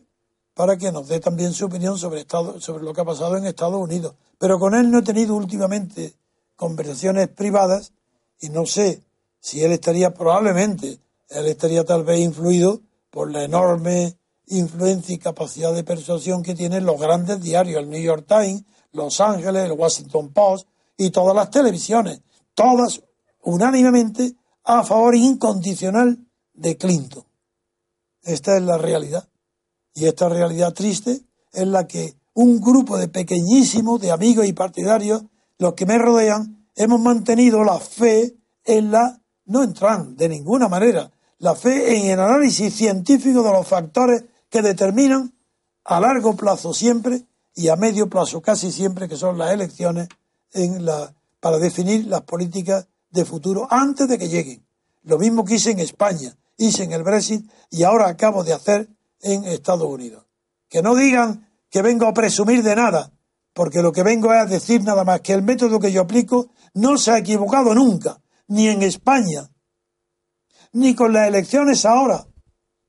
para que nos dé también su opinión sobre, Estado, sobre lo que ha pasado en Estados Unidos. Pero con él no he tenido últimamente conversaciones privadas y no sé si él estaría probablemente, él estaría tal vez influido por la enorme influencia y capacidad de persuasión que tienen los grandes diarios, el New York Times, Los Ángeles, el Washington Post y todas las televisiones, todas unánimemente a favor incondicional de Clinton. Esta es la realidad. Y esta realidad triste es la que un grupo de pequeñísimos, de amigos y partidarios, los que me rodean, hemos mantenido la fe en la, no en Trump, de ninguna manera, la fe en el análisis científico de los factores que determinan a largo plazo siempre y a medio plazo casi siempre, que son las elecciones, para definir las políticas de futuro antes de que lleguen. Lo mismo que hice en España, hice en el Brexit y ahora acabo de hacer en Estados Unidos. Que no digan que vengo a presumir de nada, porque lo que vengo es a decir nada más que el método que yo aplico no se ha equivocado nunca, ni en España, ni con las elecciones ahora,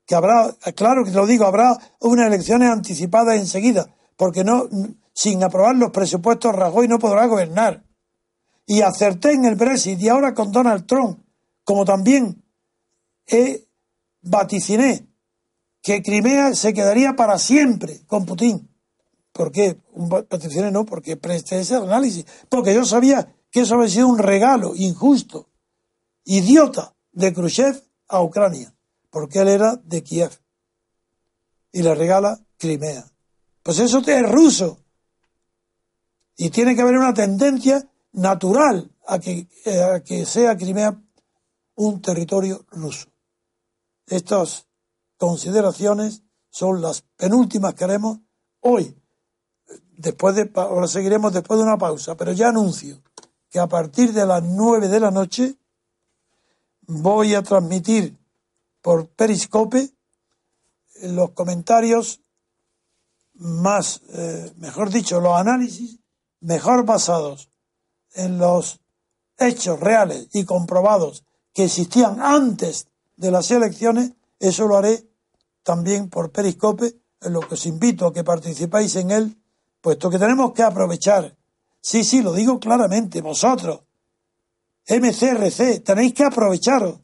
que habrá, claro que lo digo, habrá unas elecciones anticipadas enseguida, porque no, sin aprobar los presupuestos Rajoy no podrá gobernar. Y acerté en el Brexit y ahora con Donald Trump, como también he vaticiné que Crimea se quedaría para siempre con Putin. ¿Por qué? Atención, no, porque presté ese análisis. Porque yo sabía que eso había sido un regalo injusto, idiota, de Khrushchev a Ucrania, porque él era de Kiev. Y le regala Crimea. Pues eso es ruso. Y tiene que haber una tendencia natural a que, a que sea Crimea un territorio ruso. Estos consideraciones son las penúltimas que haremos hoy. Después de, ahora seguiremos después de una pausa, pero ya anuncio que a partir de las nueve de la noche voy a transmitir por Periscope los comentarios más, eh, mejor dicho, los análisis mejor basados en los hechos reales y comprobados que existían antes de las elecciones Eso lo haré también por Periscope, en lo que os invito a que participáis en él, puesto que tenemos que aprovechar. Sí, sí, lo digo claramente, vosotros, MCRC, tenéis que aprovecharos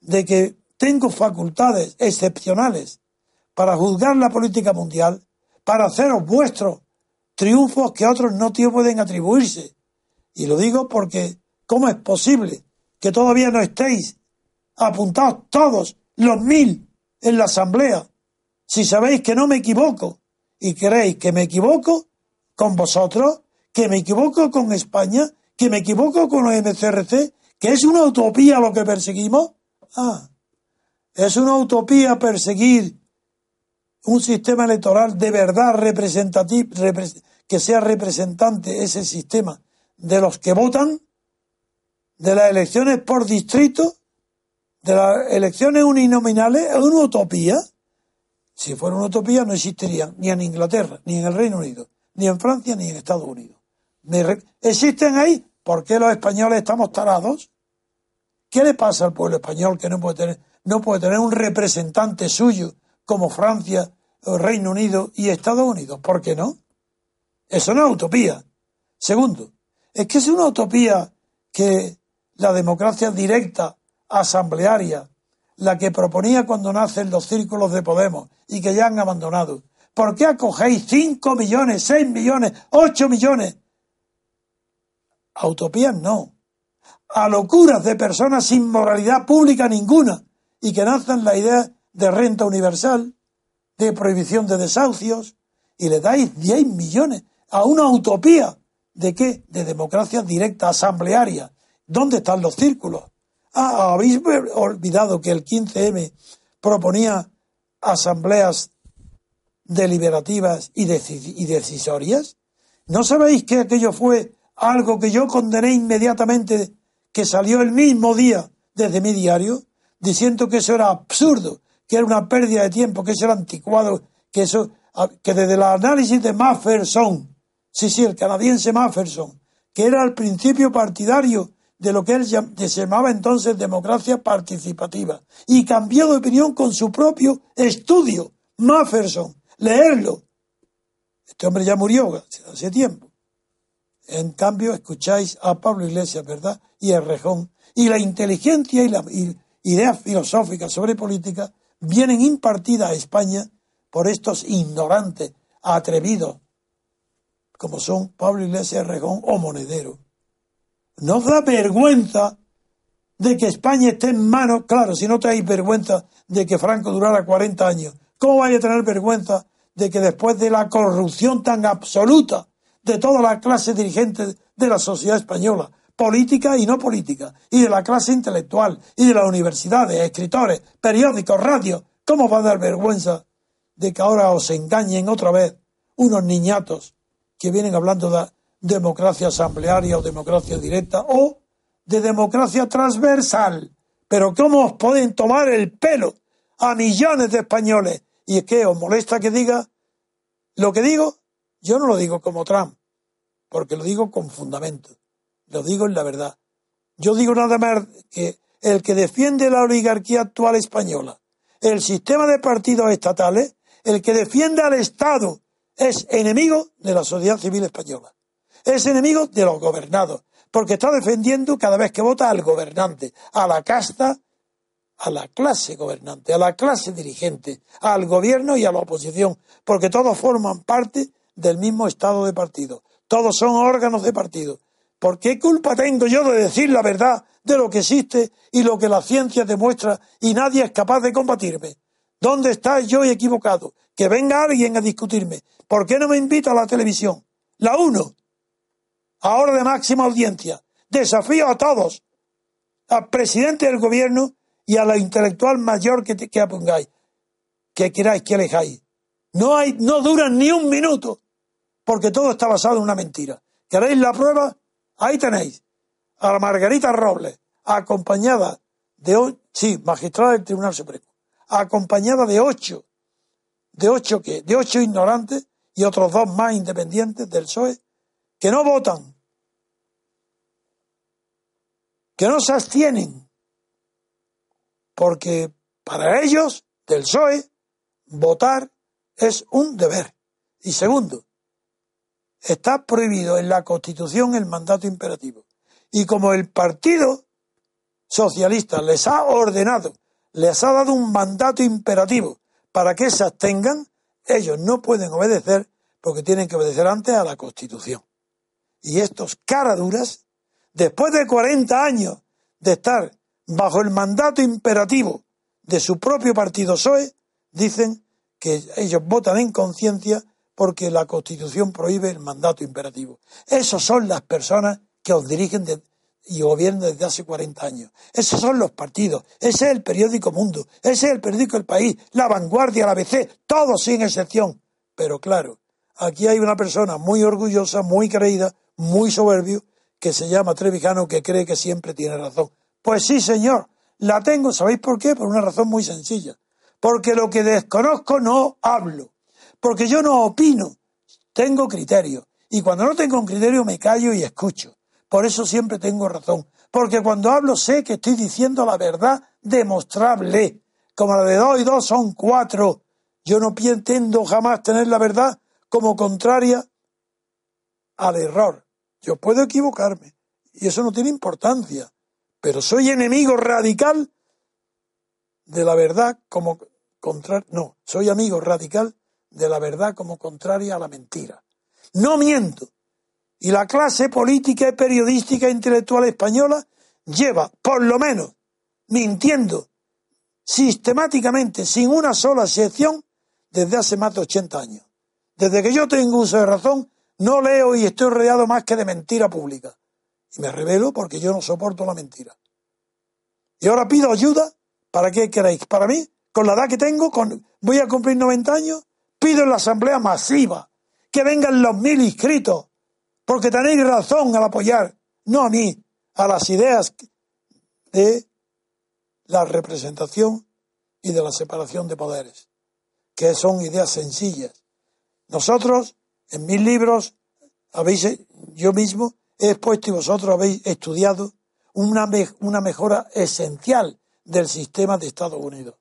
de que tengo facultades excepcionales para juzgar la política mundial, para haceros vuestros triunfos que otros no pueden atribuirse. Y lo digo porque, ¿cómo es posible que todavía no estéis apuntados todos los mil en la asamblea? Si sabéis que no me equivoco y queréis que me equivoco con vosotros, que me equivoco con España, que me equivoco con los MCRC, que es una utopía lo que perseguimos. Ah, es una utopía perseguir un sistema electoral de verdad representativo, que sea representante ese sistema de los que votan, de las elecciones por distrito, de las elecciones uninominales, es una utopía. Si fuera una utopía no existiría ni en Inglaterra, ni en el Reino Unido, ni en Francia, ni en Estados Unidos. ¿Existen ahí? ¿Por qué los españoles estamos tarados? ¿Qué le pasa al pueblo español que no puede tener, no puede tener un representante suyo como Francia, Reino Unido y Estados Unidos? ¿Por qué no? Eso no es utopía. Segundo, es que es una utopía que la democracia directa, asamblearia, la que proponía cuando nacen los círculos de Podemos y que ya han abandonado. ¿Por qué acogéis 5 millones, 6 millones, 8 millones a no. A locuras de personas sin moralidad pública ninguna y que nacen la idea de renta universal, de prohibición de desahucios, y le dais 10 millones a una utopía. ¿De qué? De democracia directa, asamblearia. ¿Dónde están los círculos? Ah, ¿habéis olvidado que el 15M proponía asambleas deliberativas y, y decisorias? ¿No sabéis que aquello fue algo que yo condené inmediatamente, que salió el mismo día desde mi diario, diciendo que eso era absurdo, que era una pérdida de tiempo, que eso era anticuado, que eso, que desde el análisis de Mafferson, sí, sí, el canadiense Mafferson, que era el principio partidario de lo que él llamaba entonces democracia participativa, y cambió de opinión con su propio estudio, Mafferson, leerlo. Este hombre ya murió hace tiempo. En cambio, escucháis a Pablo Iglesias, ¿verdad? Y a Rejón. Y la inteligencia y las ideas filosóficas sobre política vienen impartidas a España por estos ignorantes, atrevidos, como son Pablo Iglesias, Rejón o Monedero. Nos da vergüenza de que España esté en manos, claro, si no tenéis vergüenza de que Franco durara 40 años, ¿cómo vais a tener vergüenza de que después de la corrupción tan absoluta de toda la clase dirigente de la sociedad española, política y no política, y de la clase intelectual, y de las universidades, escritores, periódicos, radios. ¿Cómo va a dar vergüenza de que ahora os engañen otra vez unos niñatos que vienen hablando de democracia asamblearia o democracia directa o de democracia transversal? Pero ¿cómo os pueden tomar el pelo a millones de españoles? Y es que os molesta que diga lo que digo yo no lo digo como Trump, porque lo digo con fundamento, lo digo en la verdad. Yo digo nada más que el que defiende la oligarquía actual española, el sistema de partidos estatales, el que defiende al Estado, es enemigo de la sociedad civil española. Es enemigo de los gobernados, porque está defendiendo cada vez que vota al gobernante, a la casta, a la clase gobernante, a la clase dirigente, al gobierno y a la oposición, porque todos forman parte del mismo estado de partido. Todos son órganos de partido. ¿Por qué culpa tengo yo de decir la verdad de lo que existe y lo que la ciencia demuestra y nadie es capaz de combatirme? ¿Dónde está yo equivocado? Que venga alguien a discutirme. ¿Por qué no me invita a la televisión? La uno. Ahora de máxima audiencia. Desafío a todos. Al presidente del gobierno y a la intelectual mayor que, que apongáis. Que queráis que alejáis. No hay, no duran ni un minuto porque todo está basado en una mentira. ¿Queréis la prueba? Ahí tenéis a la Margarita Robles, acompañada de, sí, magistrada del Tribunal Supremo, acompañada de ocho, de ocho qué, de ocho ignorantes y otros dos más independientes del PSOE, que no votan, que no se abstienen, porque Para ellos, del PSOE, votar es un deber. Y segundo, está prohibido en la Constitución el mandato imperativo. Y como el Partido Socialista les ha ordenado, les ha dado un mandato imperativo para que se abstengan, ellos no pueden obedecer porque tienen que obedecer antes a la Constitución. Y estos caraduras, después de 40 años de estar bajo el mandato imperativo de su propio partido PSOE, dicen que ellos votan en conciencia porque la Constitución prohíbe el mandato imperativo. Esas son las personas que os dirigen y gobiernan desde hace 40 años. Esos son los partidos. Ese es el periódico Mundo. Ese es el periódico El País. La Vanguardia, la ABC. Todos sin excepción. Pero claro, aquí hay una persona muy orgullosa, muy creída, muy soberbio, que se llama Trevijano, que cree que siempre tiene razón. Pues sí, señor. La tengo. ¿Sabéis por qué? Por una razón muy sencilla porque lo que desconozco no hablo, porque yo no opino, tengo criterio, y cuando no tengo un criterio me callo y escucho. Por eso siempre tengo razón, porque cuando hablo sé que estoy diciendo la verdad demostrable, como la de dos y dos son cuatro. Yo no pretendo jamás tener la verdad como contraria al error. Yo puedo equivocarme, y eso no tiene importancia, pero soy enemigo radical de la verdad como no, soy amigo radical de la verdad como contraria a la mentira. No miento. Y la clase política periodística e intelectual española lleva, por lo menos, mintiendo sistemáticamente, sin una sola excepción, desde hace más de 80 años. Desde que yo tengo uso de razón, no leo y estoy rodeado más que de mentira pública. Y me revelo porque yo no soporto la mentira. Y ahora pido ayuda, ¿para qué queréis? ¿Para mí? con la edad que tengo, con, voy a cumplir 90 años, pido en la asamblea masiva que vengan los mil inscritos, porque tenéis razón al apoyar, no a mí, a las ideas de la representación y de la separación de poderes, que son ideas sencillas. Nosotros, en mis libros, habéis, yo mismo he expuesto y vosotros habéis estudiado una, una mejora esencial del sistema de Estados Unidos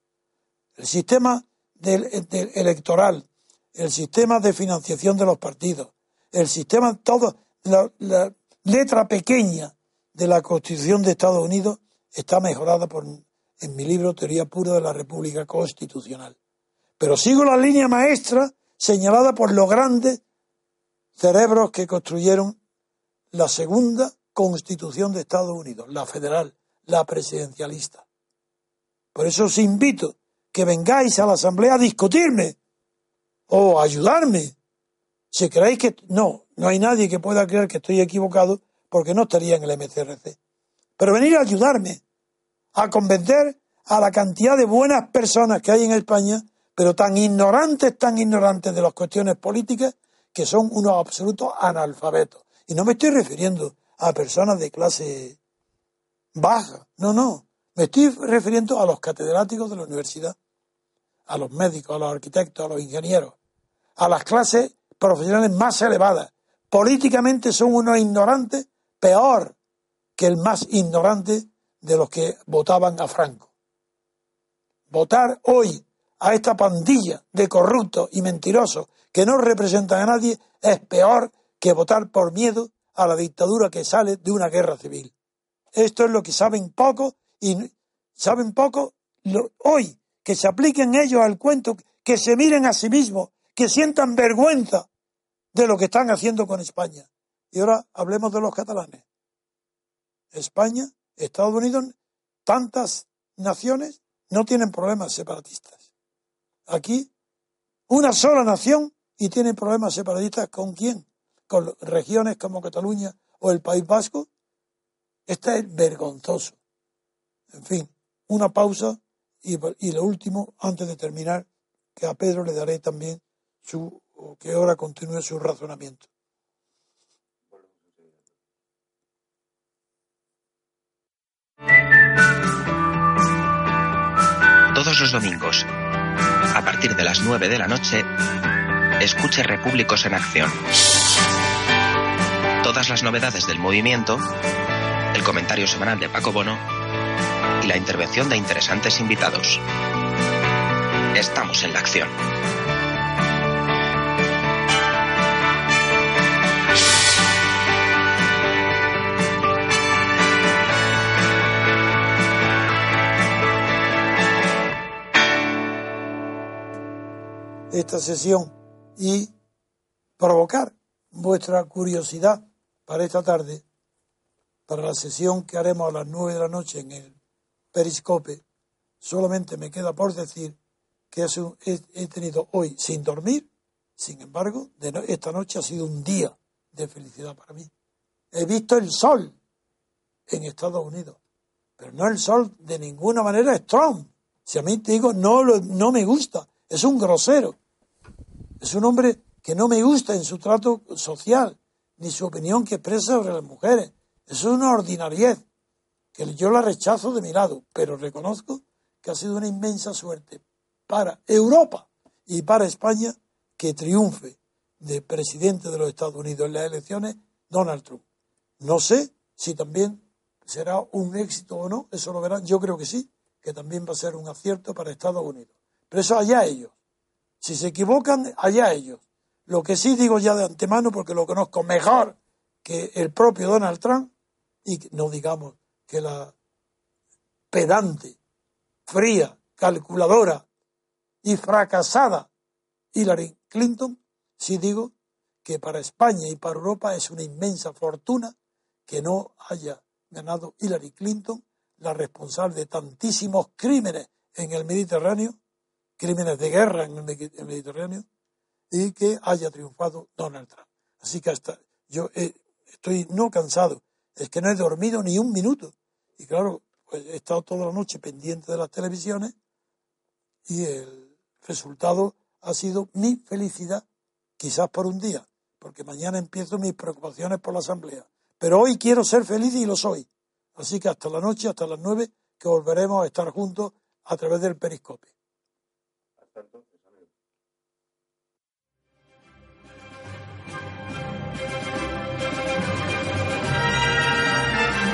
el sistema electoral, el sistema de financiación de los partidos, el sistema, todo, la, la, letra pequeña de la Constitución de Estados Unidos está mejorada por, en mi libro Teoría Pura de la República Constitucional. Pero sigo la línea maestra señalada por los grandes cerebros que construyeron la segunda Constitución de Estados Unidos, la federal, la presidencialista. Por eso os invito que vengáis a la asamblea a discutirme o ayudarme. Si creéis que no, no hay nadie que pueda creer que estoy equivocado porque no estaría en el MCRC. Pero venir a ayudarme, a convencer a la cantidad de buenas personas que hay en España, pero tan ignorantes, tan ignorantes de las cuestiones políticas, que son unos absolutos analfabetos. Y no me estoy refiriendo a personas de clase baja, no, no. Me estoy refiriendo a los catedráticos de la universidad a los médicos, a los arquitectos, a los ingenieros, a las clases profesionales más elevadas. Políticamente son unos ignorantes peor que el más ignorante de los que votaban a Franco. Votar hoy a esta pandilla de corruptos y mentirosos que no representan a nadie es peor que votar por miedo a la dictadura que sale de una guerra civil. Esto es lo que saben poco y saben poco hoy que se apliquen ellos al cuento, que se miren a sí mismos, que sientan vergüenza de lo que están haciendo con España. Y ahora hablemos de los catalanes. España, Estados Unidos, tantas naciones no tienen problemas separatistas. Aquí, una sola nación y tiene problemas separatistas con quién? Con regiones como Cataluña o el País Vasco. Este es vergonzoso. En fin, una pausa y, lo último, antes de terminar, que a Pedro le daré también su, que ahora continúe su razonamiento. Todos los domingos, a partir de las 9 de la noche, escuche Repúblicos en Acción. Todas las novedades del movimiento, el comentario semanal de Paco Bono y la intervención de interesantes invitados. Estamos en la acción. esta sesión y provocar vuestra curiosidad para esta tarde, para la sesión que haremos a las nueve de la noche en el Periscope, solamente me queda por decir que he tenido hoy sin dormir, sin embargo, esta noche ha sido un día de felicidad para mí. He visto el sol en Estados Unidos, pero no el sol de ninguna manera es Trump. Si a mí te digo, no, no me gusta, es un grosero. Es un hombre que no me gusta en su trato social, ni su opinión que expresa sobre las mujeres. Es una ordinariez que yo la rechazo de mi lado, pero reconozco que ha sido una inmensa suerte para Europa y para España que triunfe de presidente de los Estados Unidos en las elecciones Donald Trump. No sé si también será un éxito o no, eso lo verán, yo creo que sí, que también va a ser un acierto para Estados Unidos. Pero eso allá ellos. Si se equivocan, allá ellos. Lo que sí digo ya de antemano, porque lo conozco mejor que el propio Donald Trump, y no digamos que la pedante, fría, calculadora y fracasada Hillary Clinton, sí digo que para España y para Europa es una inmensa fortuna que no haya ganado Hillary Clinton, la responsable de tantísimos crímenes en el Mediterráneo, crímenes de guerra en el Mediterráneo y que haya triunfado Donald Trump. Así que hasta yo estoy no cansado, es que no he dormido ni un minuto. Y claro, pues he estado toda la noche pendiente de las televisiones y el resultado ha sido mi felicidad, quizás por un día, porque mañana empiezo mis preocupaciones por la asamblea. Pero hoy quiero ser feliz y lo soy. Así que hasta la noche, hasta las nueve, que volveremos a estar juntos a través del periscopio.